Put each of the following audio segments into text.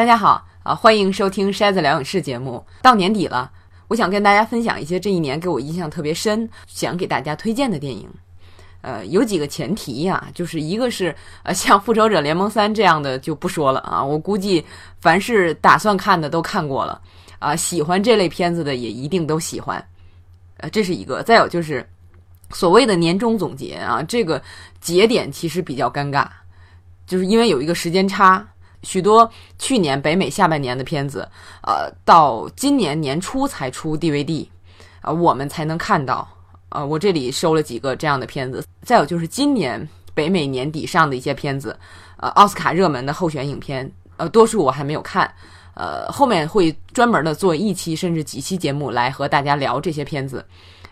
大家好啊，欢迎收听筛子疗影视节目。到年底了，我想跟大家分享一些这一年给我印象特别深、想给大家推荐的电影。呃，有几个前提呀，就是一个是呃，像《复仇者联盟三》这样的就不说了啊，我估计凡是打算看的都看过了啊，喜欢这类片子的也一定都喜欢。呃，这是一个。再有就是所谓的年终总结啊，这个节点其实比较尴尬，就是因为有一个时间差。许多去年北美下半年的片子，呃，到今年年初才出 DVD，啊，我们才能看到。呃，我这里收了几个这样的片子。再有就是今年北美年底上的一些片子，呃，奥斯卡热门的候选影片，呃，多数我还没有看。呃，后面会专门的做一期甚至几期节目来和大家聊这些片子。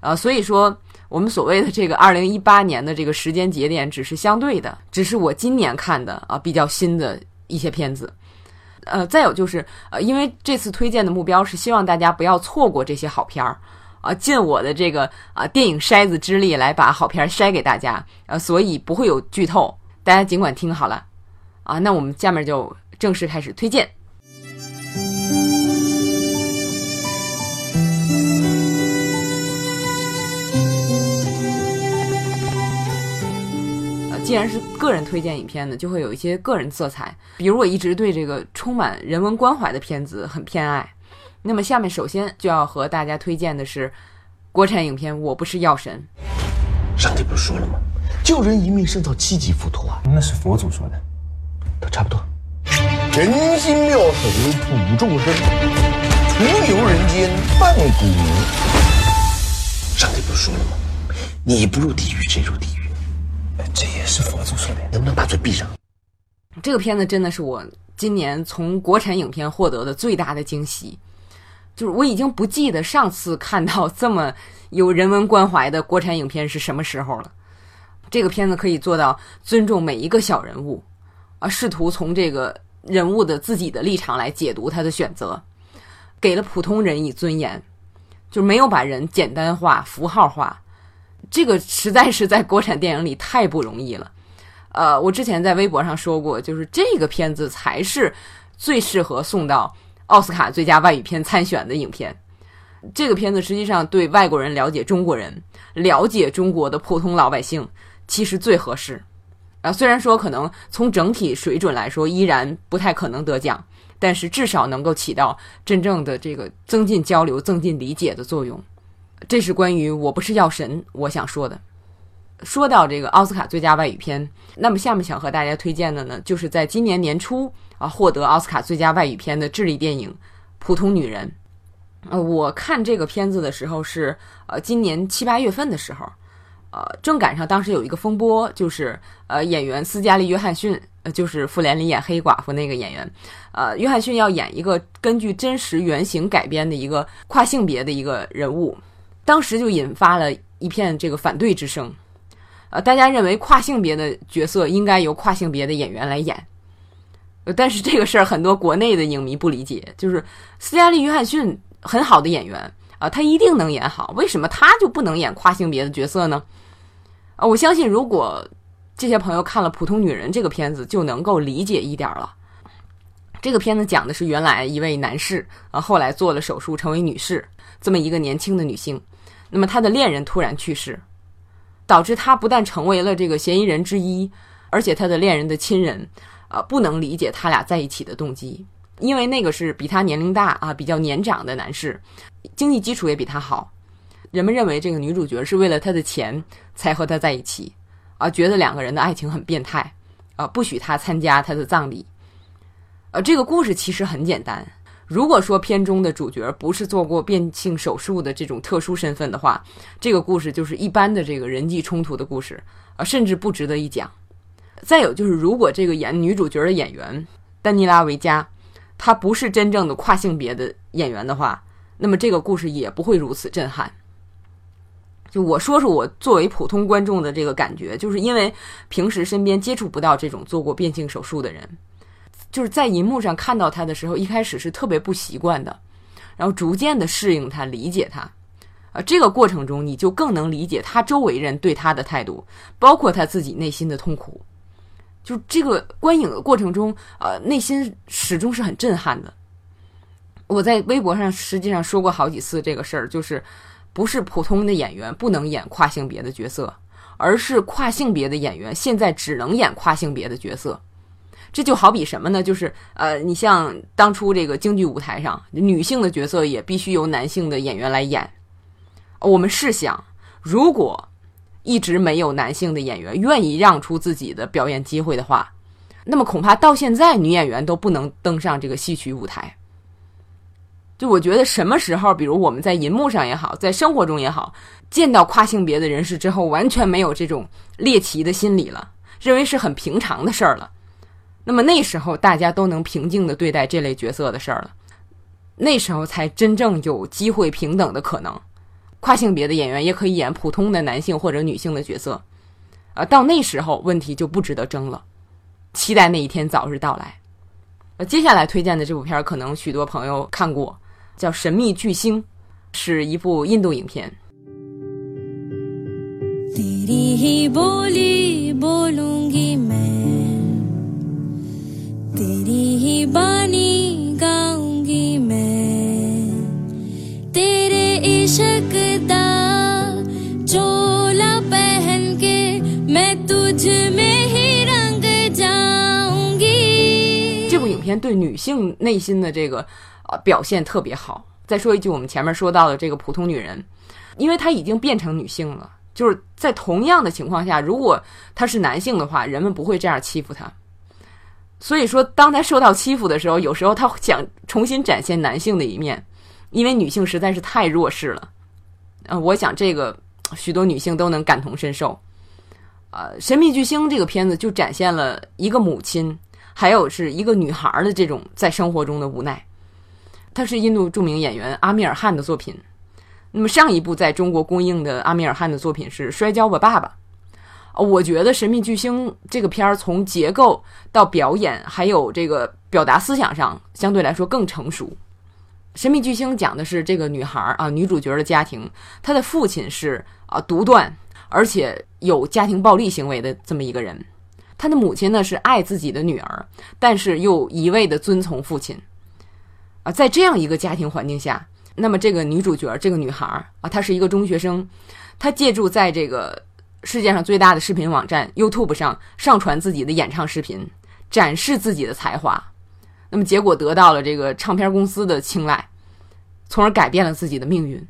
呃，所以说我们所谓的这个二零一八年的这个时间节点只是相对的，只是我今年看的啊比较新的。一些片子，呃，再有就是，呃，因为这次推荐的目标是希望大家不要错过这些好片儿，啊，尽我的这个啊电影筛子之力来把好片筛给大家，呃，所以不会有剧透，大家尽管听好了，啊，那我们下面就正式开始推荐。既然是个人推荐影片呢，就会有一些个人色彩。比如我一直对这个充满人文关怀的片子很偏爱。那么下面首先就要和大家推荐的是国产影片《我不是药神》。上帝不是说了吗？救人一命胜造七级浮屠啊！那是佛祖说的，都差不多。人心妙手普众生，徒留人间半骨。上帝不是说了吗？你不入地狱谁入地狱？这也是佛祖说的，能不能把嘴闭上？这个片子真的是我今年从国产影片获得的最大的惊喜，就是我已经不记得上次看到这么有人文关怀的国产影片是什么时候了。这个片子可以做到尊重每一个小人物，啊，试图从这个人物的自己的立场来解读他的选择，给了普通人以尊严，就没有把人简单化、符号化。这个实在是在国产电影里太不容易了，呃，我之前在微博上说过，就是这个片子才是最适合送到奥斯卡最佳外语片参选的影片。这个片子实际上对外国人了解中国人、了解中国的普通老百姓其实最合适。啊，虽然说可能从整体水准来说依然不太可能得奖，但是至少能够起到真正的这个增进交流、增进理解的作用。这是关于我不是药神我想说的。说到这个奥斯卡最佳外语片，那么下面想和大家推荐的呢，就是在今年年初啊获得奥斯卡最佳外语片的智利电影《普通女人》。呃，我看这个片子的时候是呃今年七八月份的时候，呃正赶上当时有一个风波，就是呃演员斯嘉丽·约翰逊，呃就是《复联》里演黑寡妇那个演员，呃约翰逊要演一个根据真实原型改编的一个跨性别的一个人物。当时就引发了一片这个反对之声，呃，大家认为跨性别的角色应该由跨性别的演员来演，呃，但是这个事儿很多国内的影迷不理解，就是斯嘉丽·约翰逊很好的演员啊，他一定能演好，为什么他就不能演跨性别的角色呢？啊，我相信如果这些朋友看了《普通女人》这个片子，就能够理解一点了。这个片子讲的是原来一位男士啊，后来做了手术成为女士，这么一个年轻的女性。那么他的恋人突然去世，导致他不但成为了这个嫌疑人之一，而且他的恋人的亲人，啊，不能理解他俩在一起的动机，因为那个是比他年龄大啊，比较年长的男士，经济基础也比他好，人们认为这个女主角是为了他的钱才和他在一起，啊，觉得两个人的爱情很变态，啊，不许他参加他的葬礼，呃，这个故事其实很简单。如果说片中的主角不是做过变性手术的这种特殊身份的话，这个故事就是一般的这个人际冲突的故事，啊，甚至不值得一讲。再有就是，如果这个演女主角的演员丹尼拉维加，她不是真正的跨性别的演员的话，那么这个故事也不会如此震撼。就我说说我作为普通观众的这个感觉，就是因为平时身边接触不到这种做过变性手术的人。就是在银幕上看到他的时候，一开始是特别不习惯的，然后逐渐的适应他、理解他，啊，这个过程中你就更能理解他周围人对他的态度，包括他自己内心的痛苦。就这个观影的过程中，呃，内心始终是很震撼的。我在微博上实际上说过好几次这个事儿，就是不是普通的演员不能演跨性别的角色，而是跨性别的演员现在只能演跨性别的角色。这就好比什么呢？就是呃，你像当初这个京剧舞台上，女性的角色也必须由男性的演员来演。我们试想，如果一直没有男性的演员愿意让出自己的表演机会的话，那么恐怕到现在女演员都不能登上这个戏曲舞台。就我觉得，什么时候，比如我们在银幕上也好，在生活中也好，见到跨性别的人士之后，完全没有这种猎奇的心理了，认为是很平常的事儿了。那么那时候，大家都能平静的对待这类角色的事儿了，那时候才真正有机会平等的可能。跨性别的演员也可以演普通的男性或者女性的角色，啊，到那时候问题就不值得争了。期待那一天早日到来。呃，接下来推荐的这部片儿，可能许多朋友看过。叫《神秘巨星》，是一部印度影片。这部影片对女性内心的这个。呃，表现特别好。再说一句，我们前面说到的这个普通女人，因为她已经变成女性了，就是在同样的情况下，如果她是男性的话，人们不会这样欺负她。所以说，当他受到欺负的时候，有时候他想重新展现男性的一面，因为女性实在是太弱势了。呃，我想这个许多女性都能感同身受。呃，《神秘巨星》这个片子就展现了一个母亲，还有是一个女孩的这种在生活中的无奈。它是印度著名演员阿米尔汗的作品。那么上一部在中国公映的阿米尔汗的作品是《摔跤吧，爸爸》。我觉得《神秘巨星》这个片儿从结构到表演，还有这个表达思想上，相对来说更成熟。《神秘巨星》讲的是这个女孩啊，女主角的家庭，她的父亲是啊独断，而且有家庭暴力行为的这么一个人。她的母亲呢是爱自己的女儿，但是又一味的遵从父亲。啊，在这样一个家庭环境下，那么这个女主角这个女孩啊，她是一个中学生，她借助在这个世界上最大的视频网站 YouTube 上上传自己的演唱视频，展示自己的才华，那么结果得到了这个唱片公司的青睐，从而改变了自己的命运。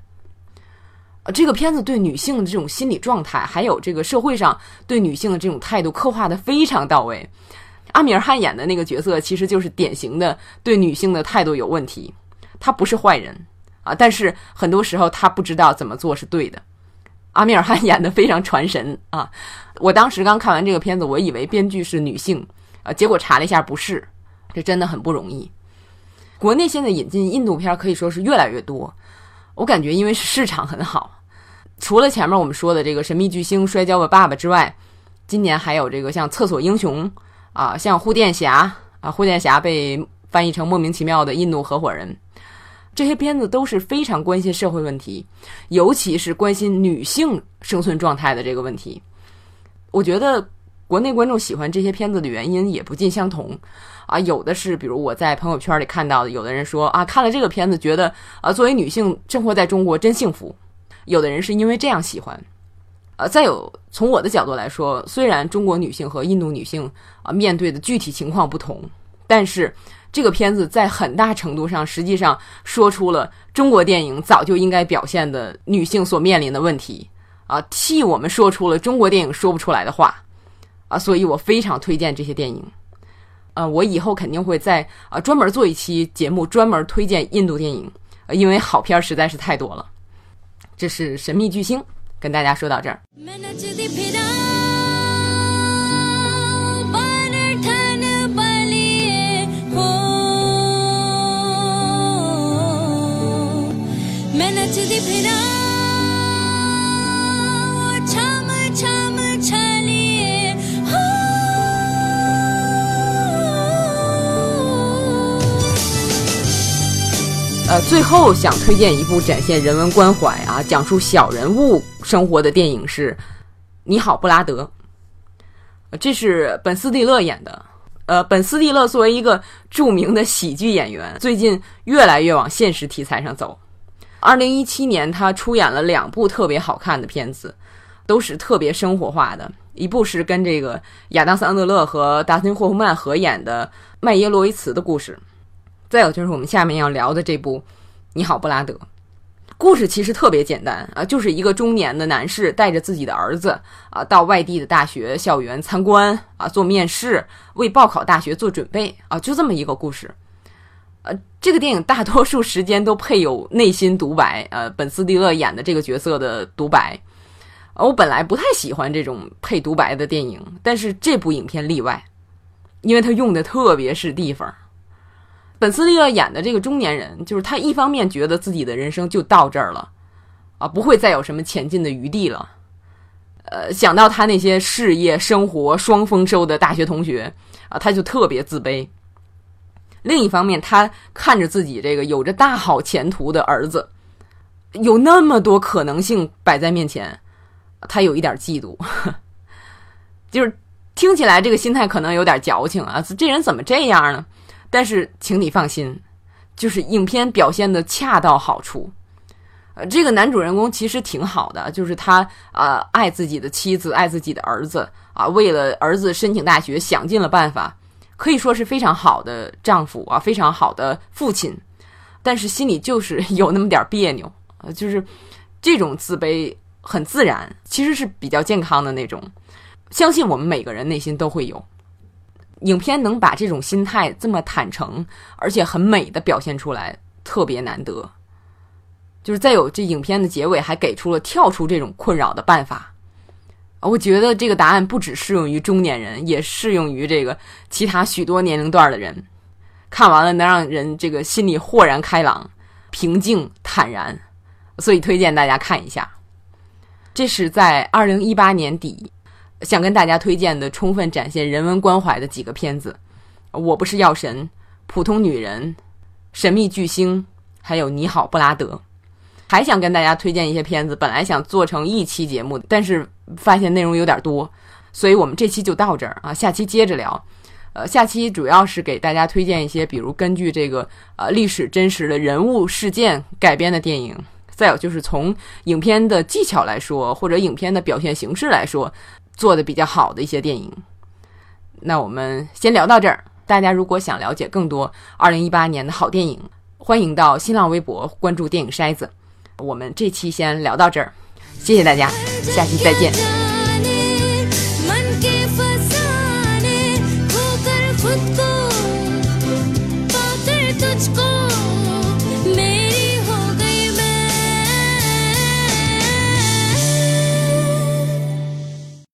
呃，这个片子对女性的这种心理状态，还有这个社会上对女性的这种态度刻画的非常到位。阿米尔汗演的那个角色，其实就是典型的对女性的态度有问题。他不是坏人啊，但是很多时候他不知道怎么做是对的。阿米尔汗演的非常传神啊！我当时刚看完这个片子，我以为编剧是女性啊，结果查了一下不是，这真的很不容易。国内现在引进印度片可以说是越来越多，我感觉因为市场很好。除了前面我们说的这个《神秘巨星》《摔跤吧，爸爸》之外，今年还有这个像《厕所英雄》。啊，像护垫侠啊，护垫侠被翻译成莫名其妙的印度合伙人，这些片子都是非常关心社会问题，尤其是关心女性生存状态的这个问题。我觉得国内观众喜欢这些片子的原因也不尽相同啊，有的是比如我在朋友圈里看到的，有的人说啊，看了这个片子觉得啊，作为女性生活在中国真幸福，有的人是因为这样喜欢。呃，再有从我的角度来说，虽然中国女性和印度女性啊面对的具体情况不同，但是这个片子在很大程度上实际上说出了中国电影早就应该表现的女性所面临的问题啊，替我们说出了中国电影说不出来的话啊，所以我非常推荐这些电影。呃，我以后肯定会在啊专门做一期节目，专门推荐印度电影，因为好片实在是太多了。这是《神秘巨星》。跟大家说到这儿。最后想推荐一部展现人文关怀啊，讲述小人物生活的电影是《你好，布拉德》。这是本斯蒂勒演的。呃，本斯蒂勒作为一个著名的喜剧演员，最近越来越往现实题材上走。二零一七年，他出演了两部特别好看的片子，都是特别生活化的。一部是跟这个亚当·桑德勒和达森·霍夫曼合演的《麦耶·洛维茨的故事》，再有就是我们下面要聊的这部《你好，布拉德》。故事其实特别简单啊，就是一个中年的男士带着自己的儿子啊，到外地的大学校园参观啊，做面试，为报考大学做准备啊，就这么一个故事。呃，这个电影大多数时间都配有内心独白，呃，本斯蒂勒演的这个角色的独白。我本来不太喜欢这种配独白的电影，但是这部影片例外，因为他用的特别是地方。本斯利勒演的这个中年人，就是他一方面觉得自己的人生就到这儿了，啊，不会再有什么前进的余地了。呃，想到他那些事业、生活双丰收的大学同学，啊，他就特别自卑。另一方面，他看着自己这个有着大好前途的儿子，有那么多可能性摆在面前，他有一点嫉妒，就是听起来这个心态可能有点矫情啊，这人怎么这样呢？但是，请你放心，就是影片表现的恰到好处。呃，这个男主人公其实挺好的，就是他啊，爱自己的妻子，爱自己的儿子啊，为了儿子申请大学想尽了办法，可以说是非常好的丈夫啊，非常好的父亲。但是心里就是有那么点别扭啊，就是这种自卑很自然，其实是比较健康的那种。相信我们每个人内心都会有。影片能把这种心态这么坦诚，而且很美的表现出来，特别难得。就是再有这影片的结尾还给出了跳出这种困扰的办法。我觉得这个答案不只适用于中年人，也适用于这个其他许多年龄段的人。看完了能让人这个心里豁然开朗、平静坦然，所以推荐大家看一下。这是在二零一八年底。想跟大家推荐的，充分展现人文关怀的几个片子，《我不是药神》《普通女人》《神秘巨星》，还有《你好，布拉德》。还想跟大家推荐一些片子，本来想做成一期节目，但是发现内容有点多，所以我们这期就到这儿啊，下期接着聊。呃，下期主要是给大家推荐一些，比如根据这个呃历史真实的人物事件改编的电影，再有就是从影片的技巧来说，或者影片的表现形式来说。做的比较好的一些电影，那我们先聊到这儿。大家如果想了解更多二零一八年的好电影，欢迎到新浪微博关注电影筛子。我们这期先聊到这儿，谢谢大家，下期再见。